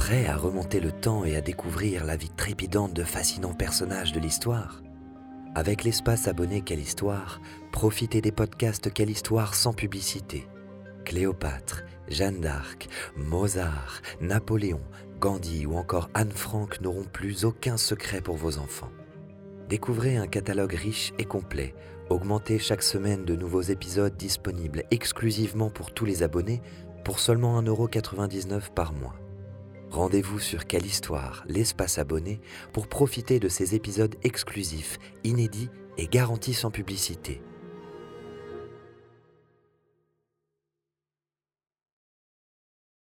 Prêt à remonter le temps et à découvrir la vie trépidante de fascinants personnages de l'histoire Avec l'espace abonné Quelle Histoire, profitez des podcasts Quelle Histoire sans publicité. Cléopâtre, Jeanne d'Arc, Mozart, Napoléon, Gandhi ou encore Anne Frank n'auront plus aucun secret pour vos enfants. Découvrez un catalogue riche et complet, augmenté chaque semaine de nouveaux épisodes disponibles exclusivement pour tous les abonnés pour seulement 1,99€ par mois. Rendez-vous sur Quelle Histoire, l'espace abonné, pour profiter de ces épisodes exclusifs, inédits et garantis sans publicité.